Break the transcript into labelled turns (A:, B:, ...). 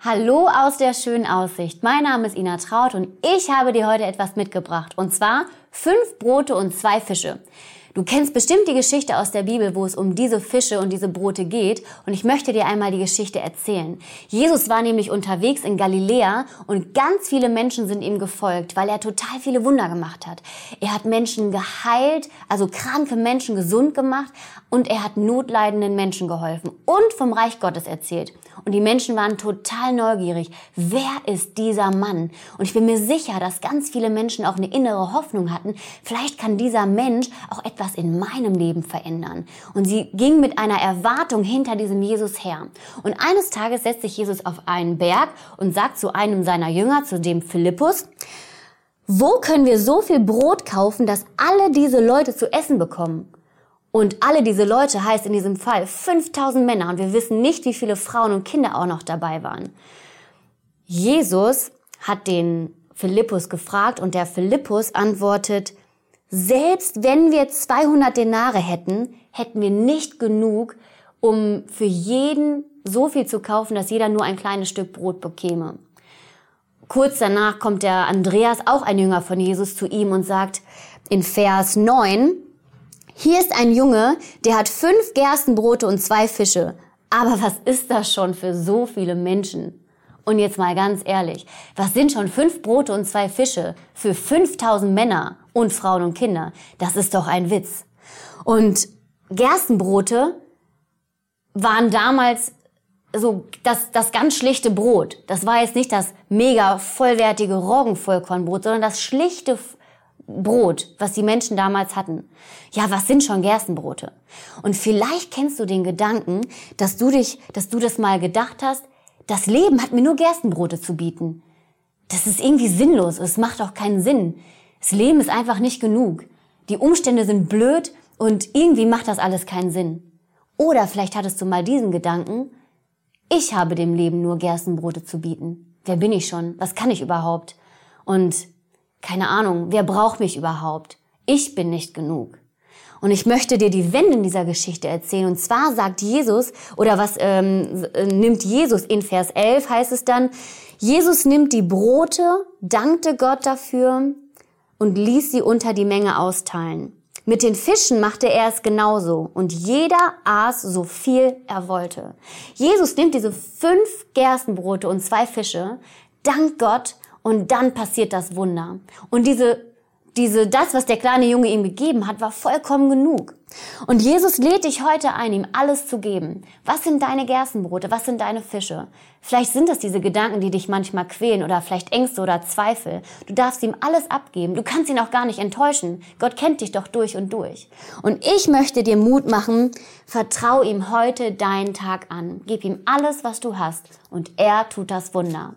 A: Hallo aus der schönen Aussicht. Mein Name ist Ina Traut und ich habe dir heute etwas mitgebracht. Und zwar fünf Brote und zwei Fische. Du kennst bestimmt die Geschichte aus der Bibel, wo es um diese Fische und diese Brote geht. Und ich möchte dir einmal die Geschichte erzählen. Jesus war nämlich unterwegs in Galiläa und ganz viele Menschen sind ihm gefolgt, weil er total viele Wunder gemacht hat. Er hat Menschen geheilt, also kranke Menschen gesund gemacht und er hat notleidenden Menschen geholfen und vom Reich Gottes erzählt. Und die Menschen waren total neugierig. Wer ist dieser Mann? Und ich bin mir sicher, dass ganz viele Menschen auch eine innere Hoffnung hatten. Vielleicht kann dieser Mensch auch etwas etwas in meinem Leben verändern. Und sie ging mit einer Erwartung hinter diesem Jesus her. Und eines Tages setzt sich Jesus auf einen Berg und sagt zu einem seiner Jünger, zu dem Philippus, wo können wir so viel Brot kaufen, dass alle diese Leute zu essen bekommen? Und alle diese Leute heißt in diesem Fall 5000 Männer und wir wissen nicht, wie viele Frauen und Kinder auch noch dabei waren. Jesus hat den Philippus gefragt und der Philippus antwortet, selbst wenn wir 200 Denare hätten, hätten wir nicht genug, um für jeden so viel zu kaufen, dass jeder nur ein kleines Stück Brot bekäme. Kurz danach kommt der Andreas, auch ein Jünger von Jesus, zu ihm und sagt in Vers 9, hier ist ein Junge, der hat fünf Gerstenbrote und zwei Fische. Aber was ist das schon für so viele Menschen? Und jetzt mal ganz ehrlich, was sind schon fünf Brote und zwei Fische für 5000 Männer und Frauen und Kinder? Das ist doch ein Witz. Und Gerstenbrote waren damals so das, das ganz schlichte Brot. Das war jetzt nicht das mega vollwertige Roggenvollkornbrot, sondern das schlichte Brot, was die Menschen damals hatten. Ja, was sind schon Gerstenbrote? Und vielleicht kennst du den Gedanken, dass du dich, dass du das mal gedacht hast, das Leben hat mir nur Gerstenbrote zu bieten. Das ist irgendwie sinnlos. Es macht auch keinen Sinn. Das Leben ist einfach nicht genug. Die Umstände sind blöd und irgendwie macht das alles keinen Sinn. Oder vielleicht hattest du mal diesen Gedanken, ich habe dem Leben nur Gerstenbrote zu bieten. Wer bin ich schon? Was kann ich überhaupt? Und keine Ahnung, wer braucht mich überhaupt? Ich bin nicht genug. Und ich möchte dir die Wende in dieser Geschichte erzählen. Und zwar sagt Jesus, oder was ähm, nimmt Jesus in Vers 11, heißt es dann, Jesus nimmt die Brote, dankte Gott dafür und ließ sie unter die Menge austeilen. Mit den Fischen machte er es genauso und jeder aß so viel er wollte. Jesus nimmt diese fünf Gerstenbrote und zwei Fische, dankt Gott und dann passiert das Wunder. Und diese diese, das, was der kleine Junge ihm gegeben hat, war vollkommen genug. Und Jesus lädt dich heute ein, ihm alles zu geben. Was sind deine Gerstenbrote? Was sind deine Fische? Vielleicht sind es diese Gedanken, die dich manchmal quälen oder vielleicht Ängste oder Zweifel. Du darfst ihm alles abgeben. Du kannst ihn auch gar nicht enttäuschen. Gott kennt dich doch durch und durch. Und ich möchte dir Mut machen, vertrau ihm heute deinen Tag an. Gib ihm alles, was du hast und er tut das Wunder.